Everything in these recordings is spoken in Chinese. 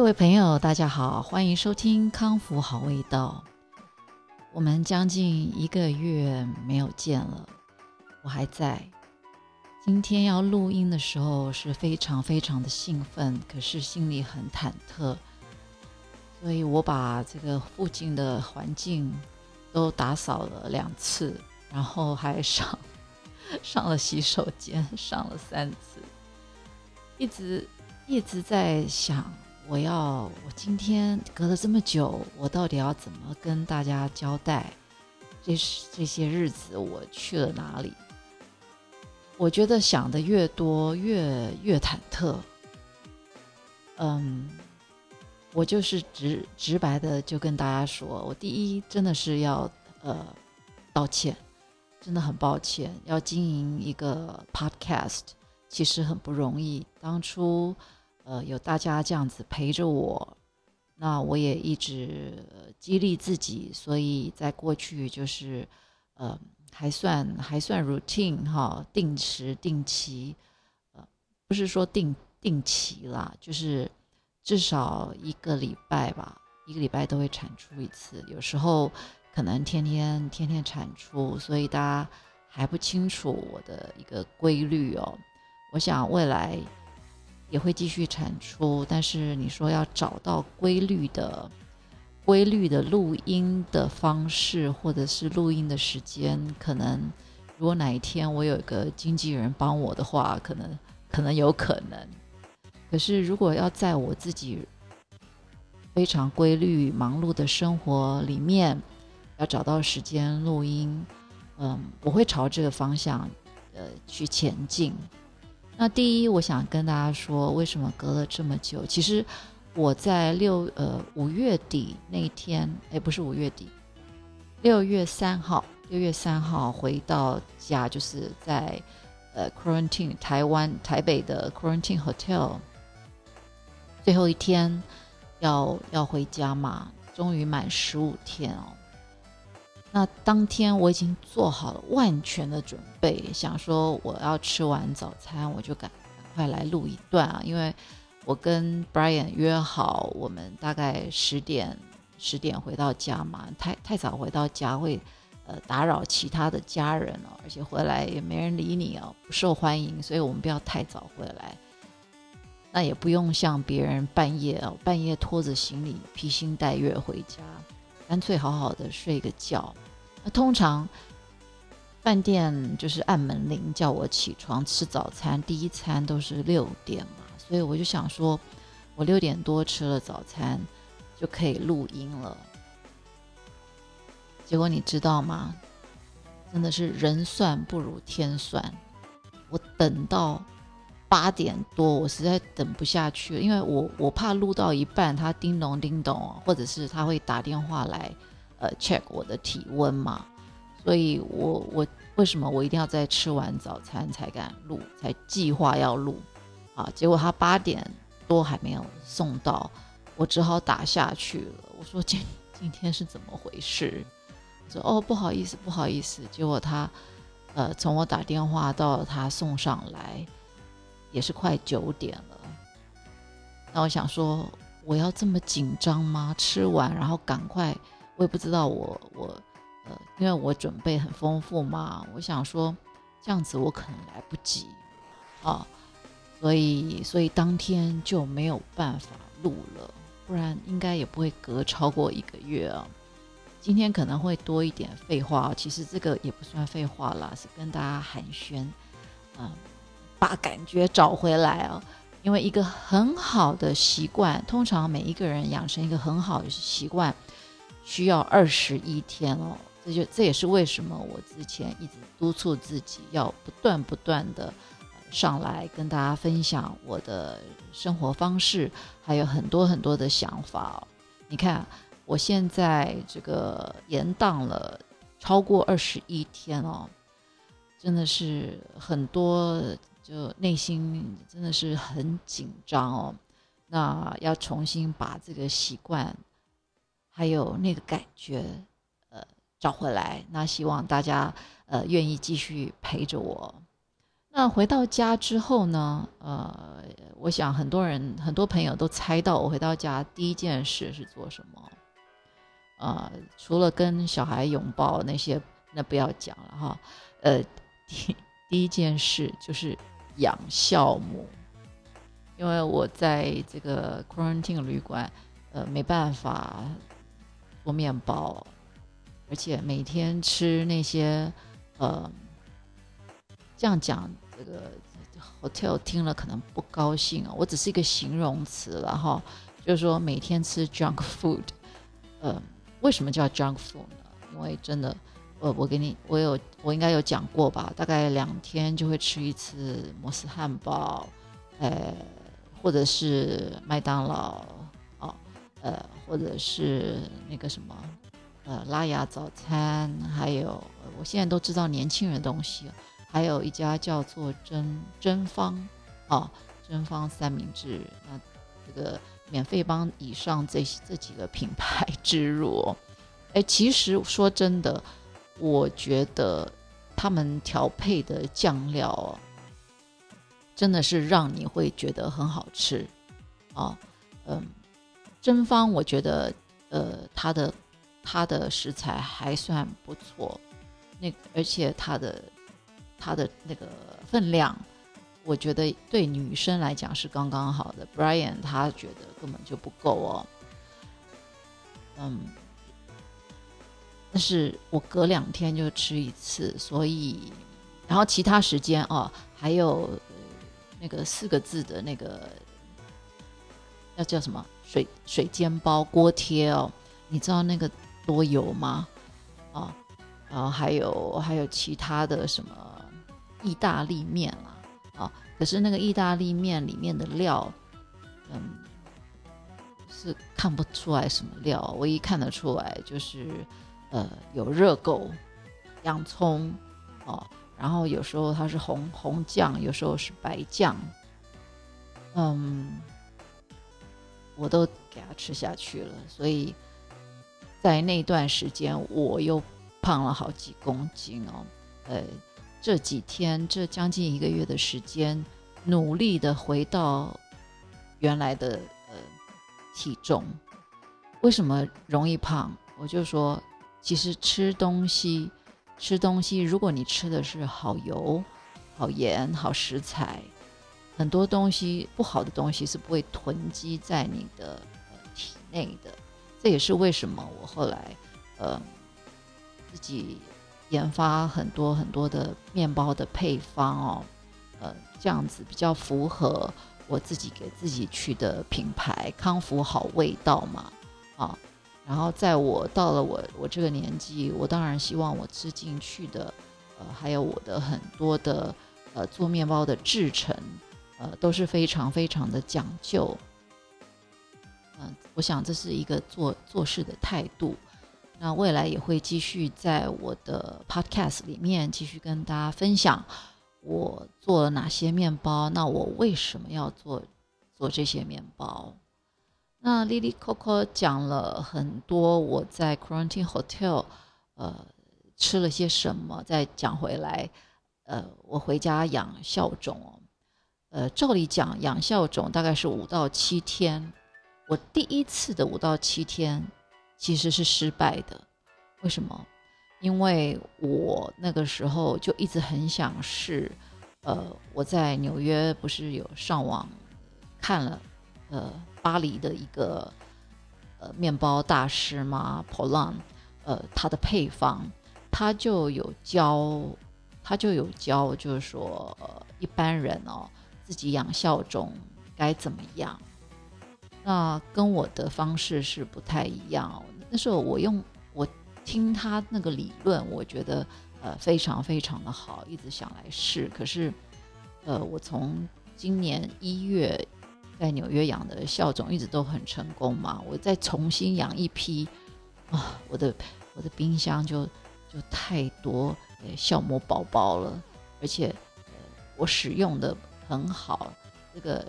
各位朋友，大家好，欢迎收听康复好味道。我们将近一个月没有见了，我还在。今天要录音的时候是非常非常的兴奋，可是心里很忐忑，所以我把这个附近的环境都打扫了两次，然后还上上了洗手间，上了三次，一直一直在想。我要，我今天隔了这么久，我到底要怎么跟大家交代？这是这些日子我去了哪里？我觉得想的越多，越越忐忑。嗯，我就是直直白的就跟大家说，我第一真的是要呃道歉，真的很抱歉。要经营一个 podcast，其实很不容易，当初。呃，有大家这样子陪着我，那我也一直激励自己，所以在过去就是，呃，还算还算 routine 哈，定时定期，呃，不是说定定期啦，就是至少一个礼拜吧，一个礼拜都会产出一次，有时候可能天天天天产出，所以大家还不清楚我的一个规律哦，我想未来。也会继续产出，但是你说要找到规律的、规律的录音的方式，或者是录音的时间，可能如果哪一天我有一个经纪人帮我的话，可能可能有可能。可是如果要在我自己非常规律、忙碌的生活里面，要找到时间录音，嗯，我会朝这个方向呃去前进。那第一，我想跟大家说，为什么隔了这么久？其实我在六呃五月底那天，哎，不是五月底，六月三号，六月三号回到家，就是在呃 quarantine 台湾台北的 quarantine hotel，最后一天要要回家嘛，终于满十五天哦。那当天我已经做好了万全的准备，想说我要吃完早餐，我就赶快来录一段啊，因为我跟 Brian 约好，我们大概十点十点回到家嘛，太太早回到家会呃打扰其他的家人哦，而且回来也没人理你哦，不受欢迎，所以我们不要太早回来，那也不用像别人半夜哦半夜拖着行李披星戴月回家。干脆好好的睡个觉。那通常饭店就是按门铃叫我起床吃早餐，第一餐都是六点嘛，所以我就想说，我六点多吃了早餐就可以录音了。结果你知道吗？真的是人算不如天算，我等到。八点多，我实在等不下去了，因为我我怕录到一半，他叮咚叮咚，或者是他会打电话来，呃，check 我的体温嘛，所以我我为什么我一定要在吃完早餐才敢录，才计划要录，啊，结果他八点多还没有送到，我只好打下去了。我说 今今天是怎么回事？说哦不好意思不好意思，结果他，呃，从我打电话到他送上来。也是快九点了，那我想说，我要这么紧张吗？吃完然后赶快，我也不知道我我呃，因为我准备很丰富嘛，我想说这样子我可能来不及啊，所以所以当天就没有办法录了，不然应该也不会隔超过一个月啊。今天可能会多一点废话，其实这个也不算废话啦，是跟大家寒暄，嗯。把感觉找回来哦，因为一个很好的习惯，通常每一个人养成一个很好的习惯，需要二十一天哦。这就这也是为什么我之前一直督促自己要不断不断的上来跟大家分享我的生活方式，还有很多很多的想法。你看，我现在这个延宕了超过二十一天哦，真的是很多。就内心真的是很紧张哦，那要重新把这个习惯，还有那个感觉，呃，找回来。那希望大家呃愿意继续陪着我。那回到家之后呢？呃，我想很多人、很多朋友都猜到我回到家第一件事是做什么。呃，除了跟小孩拥抱那些，那不要讲了哈。呃，第第一件事就是养酵母，因为我在这个 quarantine 旅馆，呃，没办法做面包，而且每天吃那些，呃，这样讲这个 hotel 听了可能不高兴啊。我只是一个形容词了哈，就是说每天吃 junk food，呃。为什么叫 junk food 呢？因为真的，我我给你，我有我应该有讲过吧？大概两天就会吃一次摩斯汉堡，呃，或者是麦当劳，哦，呃，或者是那个什么，呃，拉雅早餐，还有我现在都知道年轻人东西，还有一家叫做真真方，哦，真方三明治，那这个。免费帮以上这这几个品牌 植入，哎，其实说真的，我觉得他们调配的酱料真的是让你会觉得很好吃啊。嗯，真方我觉得呃，它的它的食材还算不错，那而且它的它的那个分量。我觉得对女生来讲是刚刚好的，Brian 他觉得根本就不够哦。嗯，但是我隔两天就吃一次，所以然后其他时间哦，还有那个四个字的那个要叫什么水水煎包锅贴哦，你知道那个多油吗？啊，然后还有还有其他的什么意大利面啦。啊，可是那个意大利面里面的料，嗯，是看不出来什么料，唯一看得出来就是，呃，有热狗、洋葱，哦，然后有时候它是红红酱，有时候是白酱，嗯，我都给它吃下去了，所以在那段时间我又胖了好几公斤哦，呃。这几天，这将近一个月的时间，努力的回到原来的呃体重。为什么容易胖？我就说，其实吃东西，吃东西，如果你吃的是好油、好盐、好食材，很多东西不好的东西是不会囤积在你的呃体内的。这也是为什么我后来呃自己。研发很多很多的面包的配方哦，呃，这样子比较符合我自己给自己去的品牌“康福好味道”嘛，啊，然后在我到了我我这个年纪，我当然希望我吃进去的，呃，还有我的很多的呃做面包的制成，呃，都是非常非常的讲究，嗯，我想这是一个做做事的态度。那未来也会继续在我的 podcast 里面继续跟大家分享我做了哪些面包。那我为什么要做做这些面包？那 Lily Coco 讲了很多我在 Quarantine Hotel 呃吃了些什么。再讲回来，呃，我回家养笑种，呃，照理讲养笑种大概是五到七天。我第一次的五到七天。其实是失败的，为什么？因为我那个时候就一直很想试，呃，我在纽约不是有上网看了，呃，巴黎的一个呃面包大师嘛，Polan，呃，他的配方，他就有教，他就有教，就是说，呃，一般人哦，自己养酵种该怎么样。那跟我的方式是不太一样。那时候我用我听他那个理论，我觉得呃非常非常的好，一直想来试。可是呃，我从今年一月在纽约养的酵种一直都很成功嘛。我再重新养一批啊，我的我的冰箱就就太多呃酵母宝宝了，而且呃我使用的很好，这个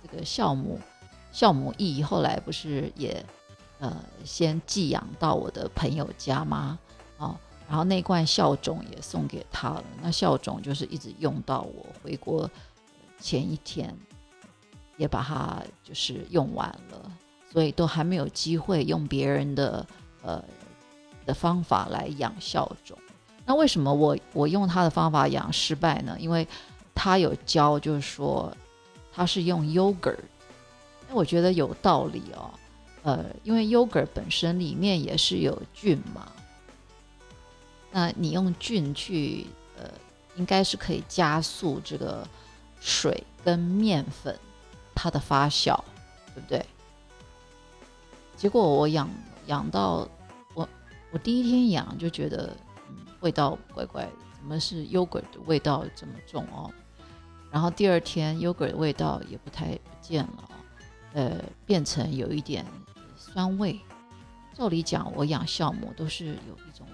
这个酵母。酵母液后来不是也，呃，先寄养到我的朋友家吗？哦，然后那罐酵种也送给他了。那酵种就是一直用到我回国前一天，也把它就是用完了，所以都还没有机会用别人的呃的方法来养酵种。那为什么我我用他的方法养失败呢？因为他有教，就是说他是用 yogurt，那我觉得有道理哦。呃，因为 yogurt 本身里面也是有菌嘛。那你用菌去，呃，应该是可以加速这个水跟面粉它的发酵，对不对？结果我养养到我我第一天养就觉得，嗯，味道怪怪的，怎么是 yogurt 的味道这么重哦？然后第二天 yogurt 的味道也不太不见了，呃，变成有一点酸味。照理讲，我养酵母都是有一种。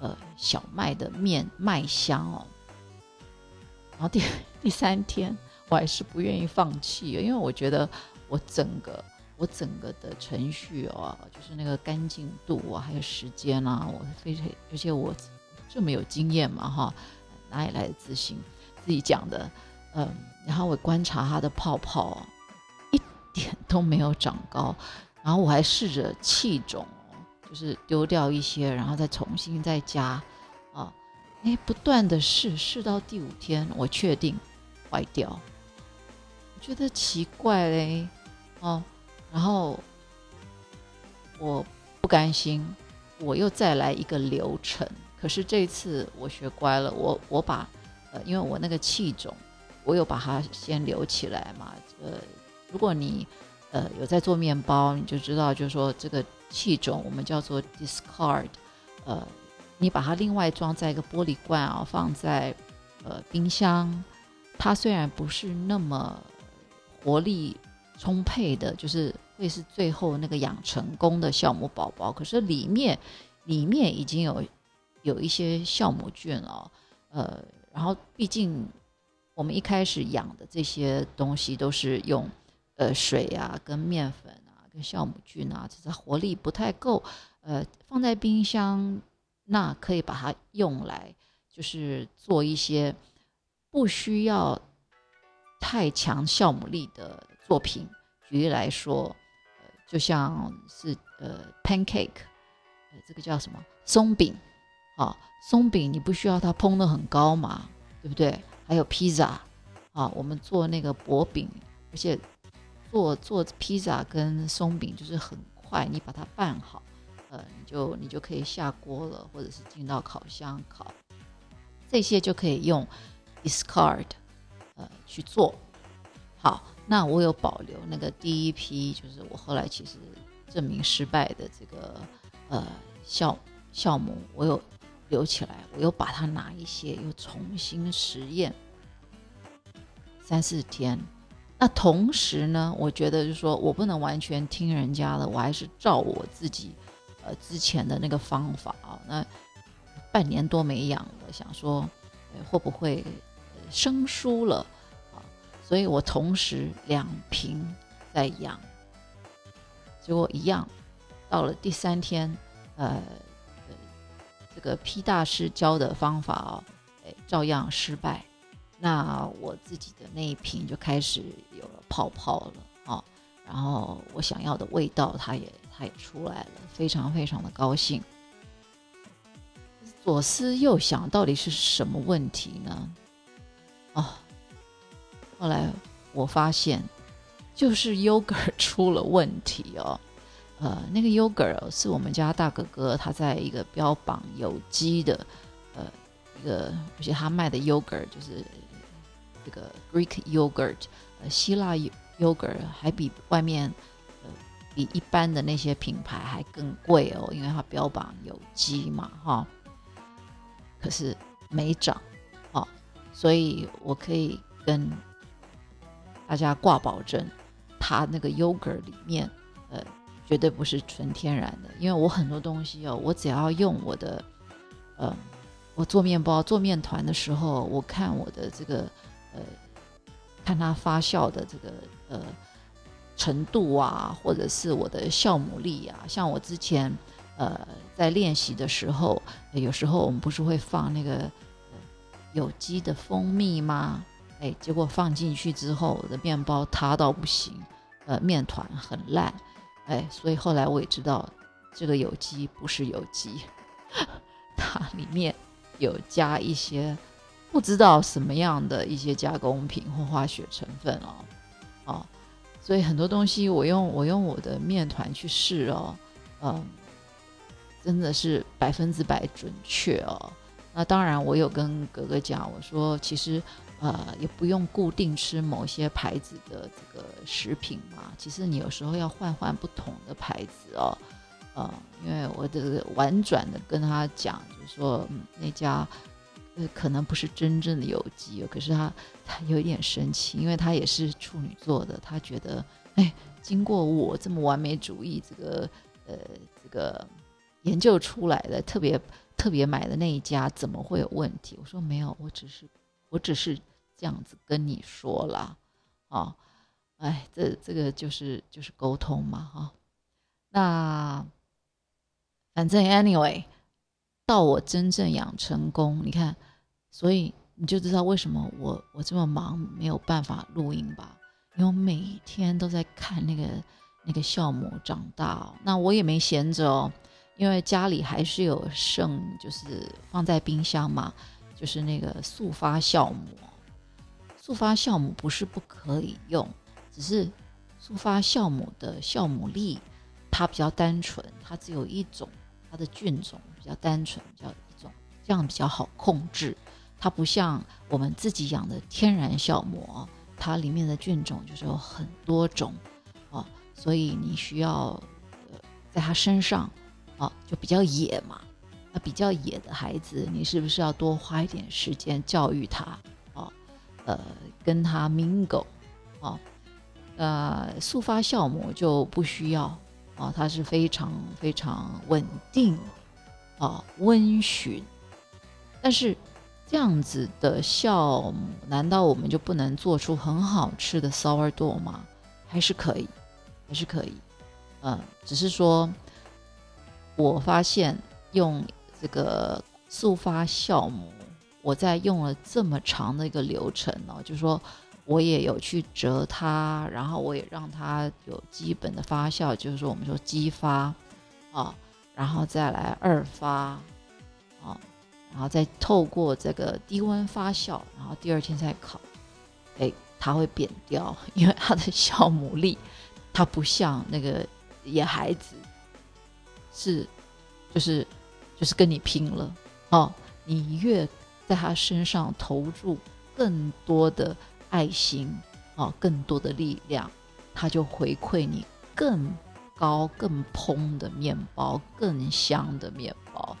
呃，小麦的面麦香哦。然后第 第三天，我还是不愿意放弃，因为我觉得我整个我整个的程序哦，就是那个干净度啊，还有时间啊，我非常而且我这么有经验嘛哈，哪里来的自信？自己讲的，嗯。然后我观察它的泡泡，一点都没有长高。然后我还试着气种。就是丢掉一些，然后再重新再加，啊，哎，不断的试，试到第五天，我确定坏掉，觉得奇怪嘞，哦，然后我不甘心，我又再来一个流程，可是这次我学乖了，我我把，呃，因为我那个气种，我有把它先留起来嘛，呃，如果你呃有在做面包，你就知道，就是说这个。气种我们叫做 discard，呃，你把它另外装在一个玻璃罐啊，放在呃冰箱，它虽然不是那么活力充沛的，就是会是最后那个养成功的酵母宝宝，可是里面里面已经有有一些酵母菌了，呃，然后毕竟我们一开始养的这些东西都是用呃水啊跟面粉啊。跟酵母菌啊，只是活力不太够，呃，放在冰箱，那可以把它用来，就是做一些不需要太强酵母力的作品。举例来说，呃，就像是呃，pancake，呃，这个叫什么松饼啊？松饼你不需要它烹的很高嘛，对不对？还有披萨啊，我们做那个薄饼，而且。做做披萨跟松饼就是很快，你把它拌好，呃，你就你就可以下锅了，或者是进到烤箱烤，这些就可以用 discard 呃去做。好，那我有保留那个第一批，就是我后来其实证明失败的这个呃酵酵母，我有留起来，我又把它拿一些又重新实验三四天。那同时呢，我觉得就是说我不能完全听人家的，我还是照我自己，呃，之前的那个方法啊。那半年多没养了，想说会不会生疏了啊？所以我同时两瓶在养，结果一样，到了第三天，呃，这个 P 大师教的方法哦，哎，照样失败。那我自己的那一瓶就开始有了泡泡了啊，然后我想要的味道它也它也出来了，非常非常的高兴。左思右想，到底是什么问题呢？后来我发现就是 yogurt 出了问题哦，呃，那个 yogurt 是我们家大哥哥他在一个标榜有机的呃一个，而且他卖的 yogurt 就是。这个 Greek yogurt，呃，希腊 yogurt 还比外面，呃，比一般的那些品牌还更贵哦，因为它标榜有机嘛，哈。可是没涨，哦，所以我可以跟大家挂保证，它那个 yogurt 里面，呃，绝对不是纯天然的，因为我很多东西哦，我只要用我的，呃，我做面包、做面团的时候，我看我的这个。呃，看它发酵的这个呃程度啊，或者是我的酵母力啊，像我之前呃，在练习的时候，有时候我们不是会放那个有机的蜂蜜吗？哎，结果放进去之后，我的面包塌到不行，呃，面团很烂，哎，所以后来我也知道，这个有机不是有机，它里面有加一些不知道什么样的一些加工品或化学成分哦，哦，所以很多东西我用我用我的面团去试哦，嗯。真的是百分之百准确哦。那当然，我有跟哥哥讲，我说其实呃也不用固定吃某些牌子的这个食品嘛。其实你有时候要换换不同的牌子哦。呃，因为我的婉转的跟他讲，就是说那家呃可能不是真正的有机，可是他他有一点生气，因为他也是处女座的，他觉得哎，经过我这么完美主义这个呃这个。研究出来的特别特别买的那一家怎么会有问题？我说没有，我只是我只是这样子跟你说了，哦，哎，这这个就是就是沟通嘛，哈。那反正 anyway，到我真正养成功，你看，所以你就知道为什么我我这么忙没有办法录音吧？因为我每天都在看那个那个酵母长大，那我也没闲着哦。因为家里还是有剩，就是放在冰箱嘛，就是那个速发酵母。速发酵母不是不可以用，只是速发酵母的酵母粒它比较单纯，它只有一种，它的菌种比较单纯，比较一种，这样比较好控制。它不像我们自己养的天然酵母，它里面的菌种就是有很多种啊，所以你需要呃在它身上。哦，就比较野嘛，那比较野的孩子，你是不是要多花一点时间教育他？呃，跟他 mingle，哦，呃，速发酵母就不需要，哦，它是非常非常稳定，哦，温驯。但是这样子的酵母，难道我们就不能做出很好吃的 sourdough 吗？还是可以，还是可以，嗯，只是说。我发现用这个速发酵母，我在用了这么长的一个流程呢，就是说我也有去折它，然后我也让它有基本的发酵，就是说我们说激发啊，然后再来二发啊，然后再透过这个低温发酵，然后第二天再烤，哎，它会扁掉，因为它的酵母力，它不像那个野孩子。是，就是，就是跟你拼了哦！你越在他身上投入更多的爱心啊，更多的力量，他就回馈你更高、更蓬的面包，更香的面包。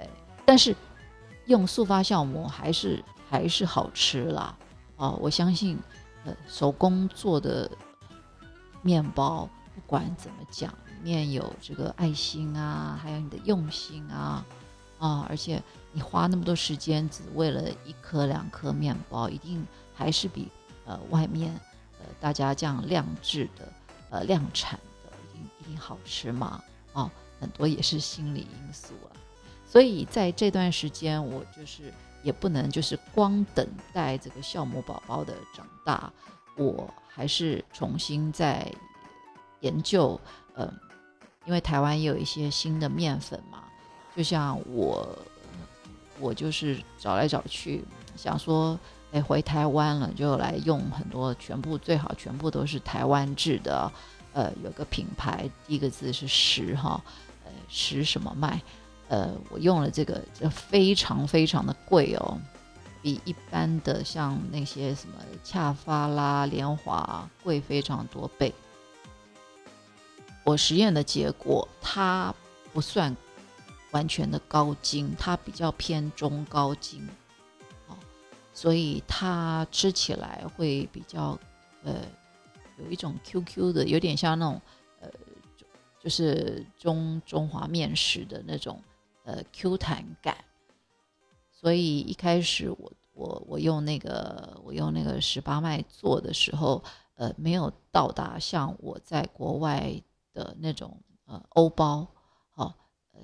哎，但是用速发酵母还是还是好吃啦啊！我相信，呃，手工做的面包，不管怎么讲。里面有这个爱心啊，还有你的用心啊，啊，而且你花那么多时间只为了一颗两颗面包，一定还是比呃外面呃大家这样量制的呃量产的一定一定好吃嘛？啊，很多也是心理因素啊。所以在这段时间，我就是也不能就是光等待这个酵母宝宝的长大，我还是重新在研究，嗯。因为台湾也有一些新的面粉嘛，就像我，我就是找来找去，想说，哎，回台湾了就来用很多，全部最好全部都是台湾制的，呃，有个品牌，第一个字是十哈，呃，十什么麦，呃，我用了这个，这非常非常的贵哦，比一般的像那些什么恰发啦、联华贵非常多倍。我实验的结果，它不算完全的高筋，它比较偏中高筋，哦，所以它吃起来会比较呃有一种 QQ 的，有点像那种呃就是中中华面食的那种呃 Q 弹感。所以一开始我我我用那个我用那个十八麦做的时候，呃，没有到达像我在国外。的那种呃欧包，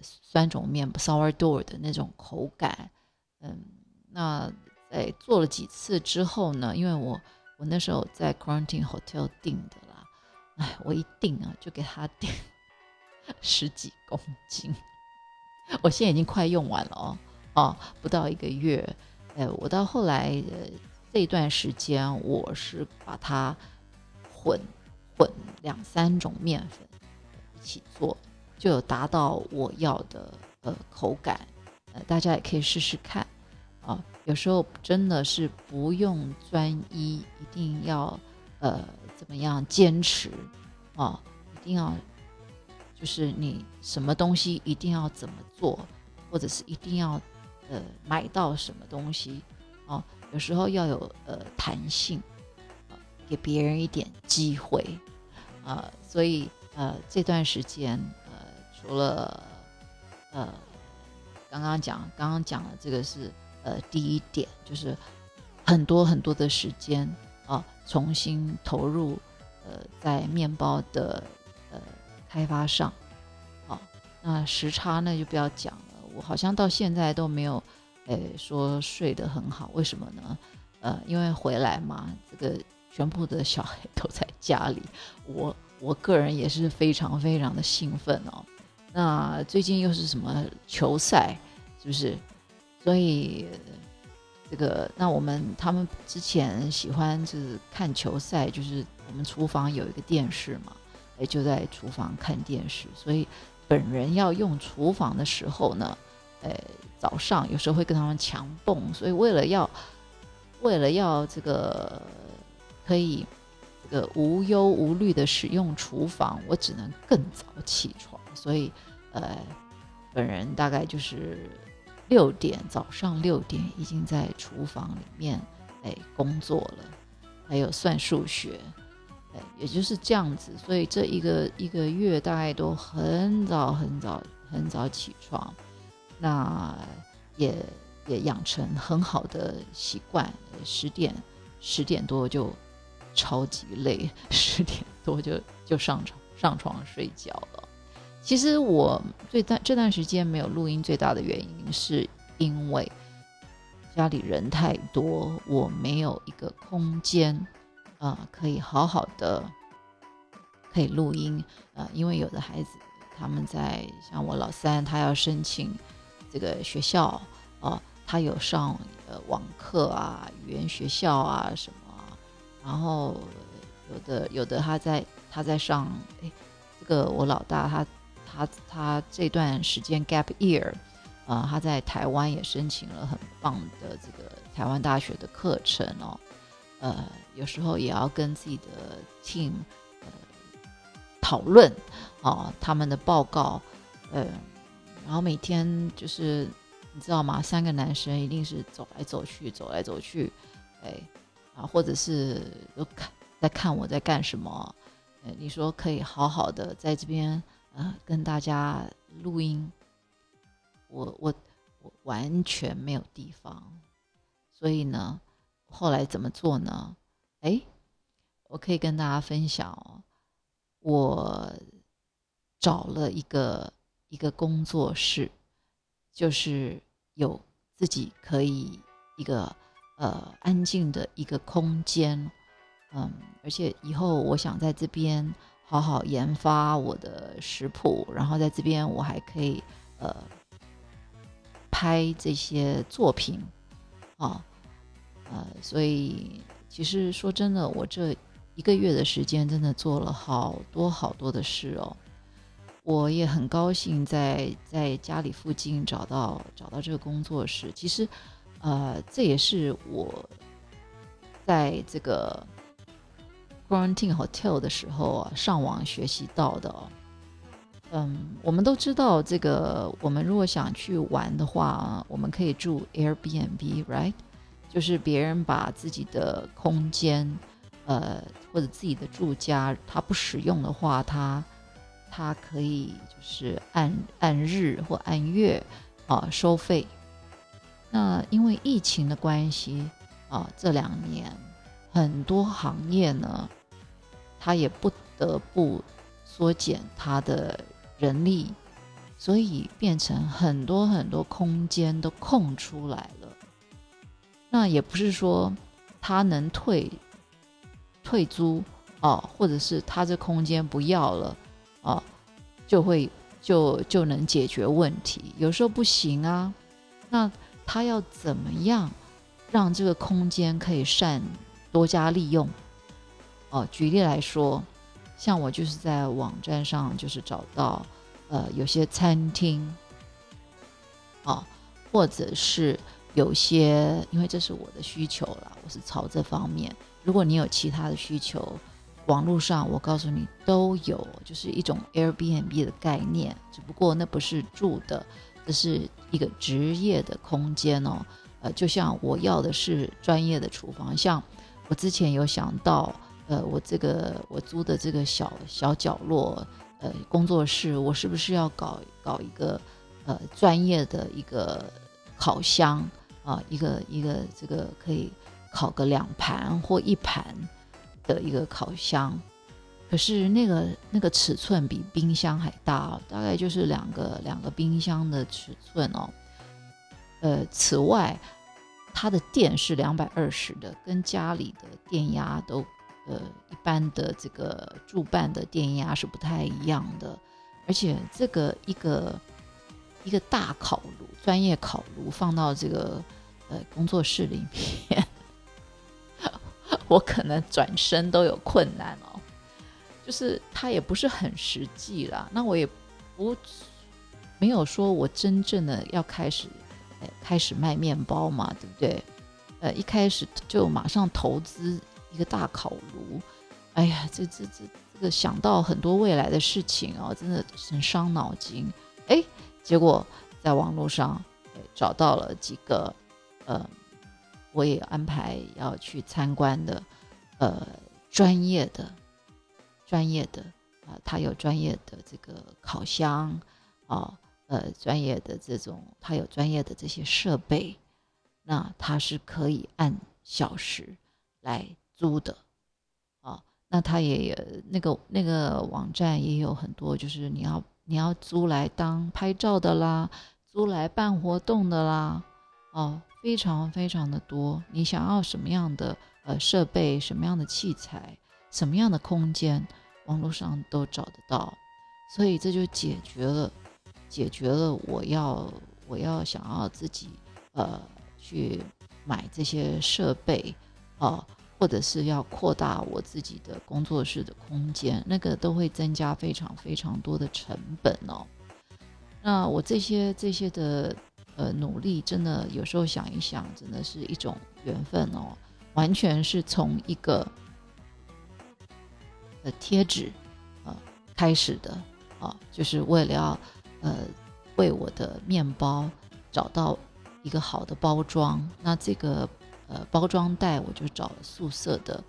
酸种面 sourdough 的那种口感。嗯，那在做了几次之后呢，因为我我那时候在 Quarantine Hotel 订的啦，哎，我一订啊就给他订 十几公斤，我现在已经快用完了哦，哦，不到一个月，呃，我到后来呃这段时间我是把它混混两三种面粉一起做。就有达到我要的呃口感，呃，大家也可以试试看啊。有时候真的是不用专一，一定要呃怎么样坚持啊，一定要就是你什么东西一定要怎么做，或者是一定要呃买到什么东西啊。有时候要有呃弹性啊，给别人一点机会啊。所以呃这段时间。除了，呃，刚刚讲，刚刚讲的这个是呃第一点，就是很多很多的时间啊，重新投入呃在面包的呃开发上，好，那时差呢就不要讲了，我好像到现在都没有诶说睡得很好，为什么呢？呃，因为回来嘛，这个全部的小孩都在家里，我我个人也是非常非常的兴奋哦。那最近又是什么球赛，是不是？所以这个，那我们他们之前喜欢就是看球赛，就是我们厨房有一个电视嘛，哎，就在厨房看电视。所以本人要用厨房的时候呢，呃，早上有时候会跟他们抢蹦。所以为了要为了要这个可以这个无忧无虑的使用厨房，我只能更早起床。所以，呃，本人大概就是六点早上六点已经在厨房里面哎工作了，还有算数学，哎，也就是这样子。所以这一个一个月大概都很早很早很早起床，那也也养成很好的习惯。十点十点多就超级累，十点多就就上床上床睡觉了。其实我最段这段时间没有录音，最大的原因是因为家里人太多，我没有一个空间啊，可以好好的可以录音啊。因为有的孩子他们在像我老三，他要申请这个学校啊，他有上呃网课啊、语言学校啊什么，然后有的有的他在他在上，哎，这个我老大他。他他这段时间 gap year，呃，他在台湾也申请了很棒的这个台湾大学的课程哦，呃，有时候也要跟自己的 team 呃讨论哦他们的报告，呃，然后每天就是你知道吗？三个男生一定是走来走去，走来走去，哎，啊，或者是都看在看我在干什么，呃，你说可以好好的在这边。呃，跟大家录音，我我我完全没有地方，所以呢，后来怎么做呢？哎，我可以跟大家分享哦，我找了一个一个工作室，就是有自己可以一个呃安静的一个空间，嗯，而且以后我想在这边。好好研发我的食谱，然后在这边我还可以呃拍这些作品啊，呃，所以其实说真的，我这一个月的时间真的做了好多好多的事哦。我也很高兴在在家里附近找到找到这个工作室，其实呃这也是我在这个。Quarantine Hotel 的时候啊，上网学习到的哦。嗯，我们都知道这个，我们如果想去玩的话，我们可以住 Airbnb，right？就是别人把自己的空间，呃，或者自己的住家，他不使用的话，他他可以就是按按日或按月啊收费。那因为疫情的关系啊，这两年。很多行业呢，他也不得不缩减他的人力，所以变成很多很多空间都空出来了。那也不是说他能退退租哦，或者是他这空间不要了哦，就会就就能解决问题。有时候不行啊，那他要怎么样让这个空间可以善多加利用？哦，举例来说，像我就是在网站上就是找到。呃，有些餐厅，哦，或者是有些，因为这是我的需求啦，我是朝这方面。如果你有其他的需求，网络上我告诉你都有，就是一种 Airbnb 的概念，只不过那不是住的，这是一个职业的空间哦。呃，就像我要的是专业的厨房，像我之前有想到，呃，我这个我租的这个小小角落。呃，工作室，我是不是要搞搞一个呃专业的一个烤箱啊？一个一个这个可以烤个两盘或一盘的一个烤箱。可是那个那个尺寸比冰箱还大，大概就是两个两个冰箱的尺寸哦。呃，此外，它的电是两百二十的，跟家里的电压都。呃，一般的这个助办的电压是不太一样的，而且这个一个一个大烤炉，专业烤炉放到这个呃工作室里面，我可能转身都有困难哦。就是它也不是很实际啦，那我也不没有说我真正的要开始开始卖面包嘛，对不对？呃，一开始就马上投资。一个大烤炉，哎呀，这这这这个想到很多未来的事情哦，真的很伤脑筋。哎，结果在网络上找到了几个，呃，我也安排要去参观的，呃，专业的，专业的啊，他有专业的这个烤箱啊，呃，专业的这种，他有专业的这些设备，那他是可以按小时来。租的，啊，那他也有那个那个网站也有很多，就是你要你要租来当拍照的啦，租来办活动的啦，哦，非常非常的多。你想要什么样的呃设备，什么样的器材，什么样的空间，网络上都找得到。所以这就解决了解决了我要我要想要自己呃去买这些设备啊。或者是要扩大我自己的工作室的空间，那个都会增加非常非常多的成本哦。那我这些这些的呃努力，真的有时候想一想，真的是一种缘分哦。完全是从一个呃贴纸呃开始的啊，就是为了要呃为我的面包找到一个好的包装。那这个。呃，包装袋我就找了素色的，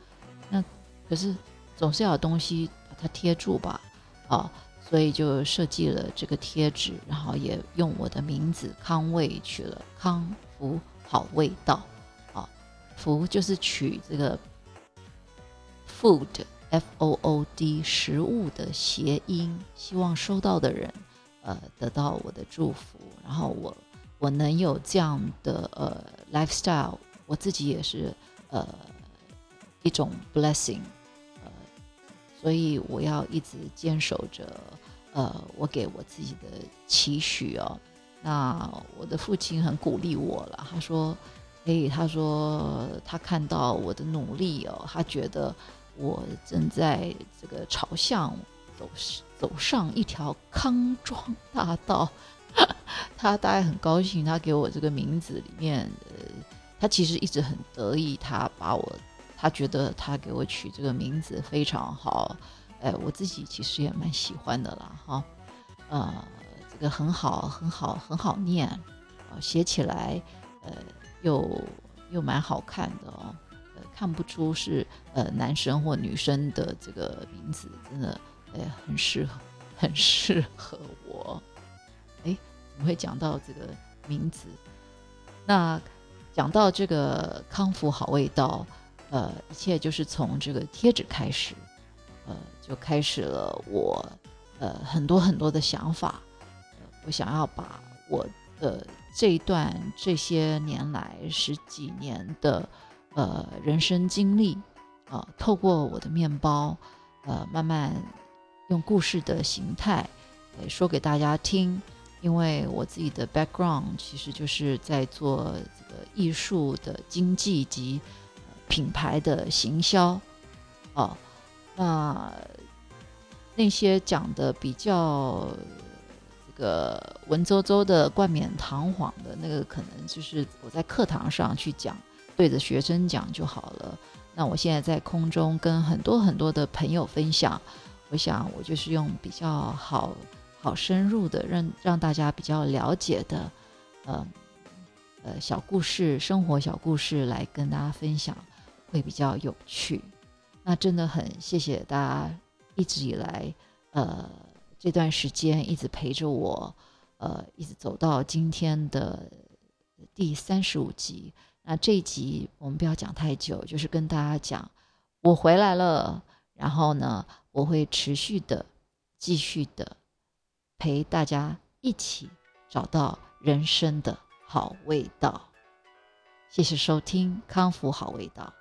那可是总是要有东西把它贴住吧，啊，所以就设计了这个贴纸，然后也用我的名字康味取了康福好味道，啊，福就是取这个 food f o o d 食物的谐音，希望收到的人呃得到我的祝福，然后我我能有这样的呃 lifestyle。我自己也是，呃，一种 blessing，呃，所以我要一直坚守着，呃，我给我自己的期许哦。那我的父亲很鼓励我了，他说：“哎，他说他看到我的努力哦，他觉得我正在这个朝向走走上一条康庄大道。”他大概很高兴，他给我这个名字里面。呃他其实一直很得意，他把我，他觉得他给我取这个名字非常好，哎，我自己其实也蛮喜欢的啦，哈，呃，这个很好，很好，很好念，写起来，呃，又又蛮好看的哦，看不出是呃男生或女生的这个名字，真的，哎，很适合，很适合我，哎，怎么会讲到这个名字？那。讲到这个康复好味道，呃，一切就是从这个贴纸开始，呃，就开始了我呃很多很多的想法。我想要把我的这一段这些年来十几年的呃人生经历啊，透过我的面包，呃，慢慢用故事的形态说给大家听。因为我自己的 background 其实就是在做这个艺术的经济及品牌的行销，哦，那那些讲的比较这个文绉绉的、冠冕堂皇的那个，可能就是我在课堂上去讲，对着学生讲就好了。那我现在在空中跟很多很多的朋友分享，我想我就是用比较好。好深入的，让让大家比较了解的，呃呃小故事，生活小故事来跟大家分享，会比较有趣。那真的很谢谢大家一直以来，呃这段时间一直陪着我，呃一直走到今天的第三十五集。那这一集我们不要讲太久，就是跟大家讲我回来了，然后呢我会持续的继续的。陪大家一起找到人生的好味道。谢谢收听《康复好味道》。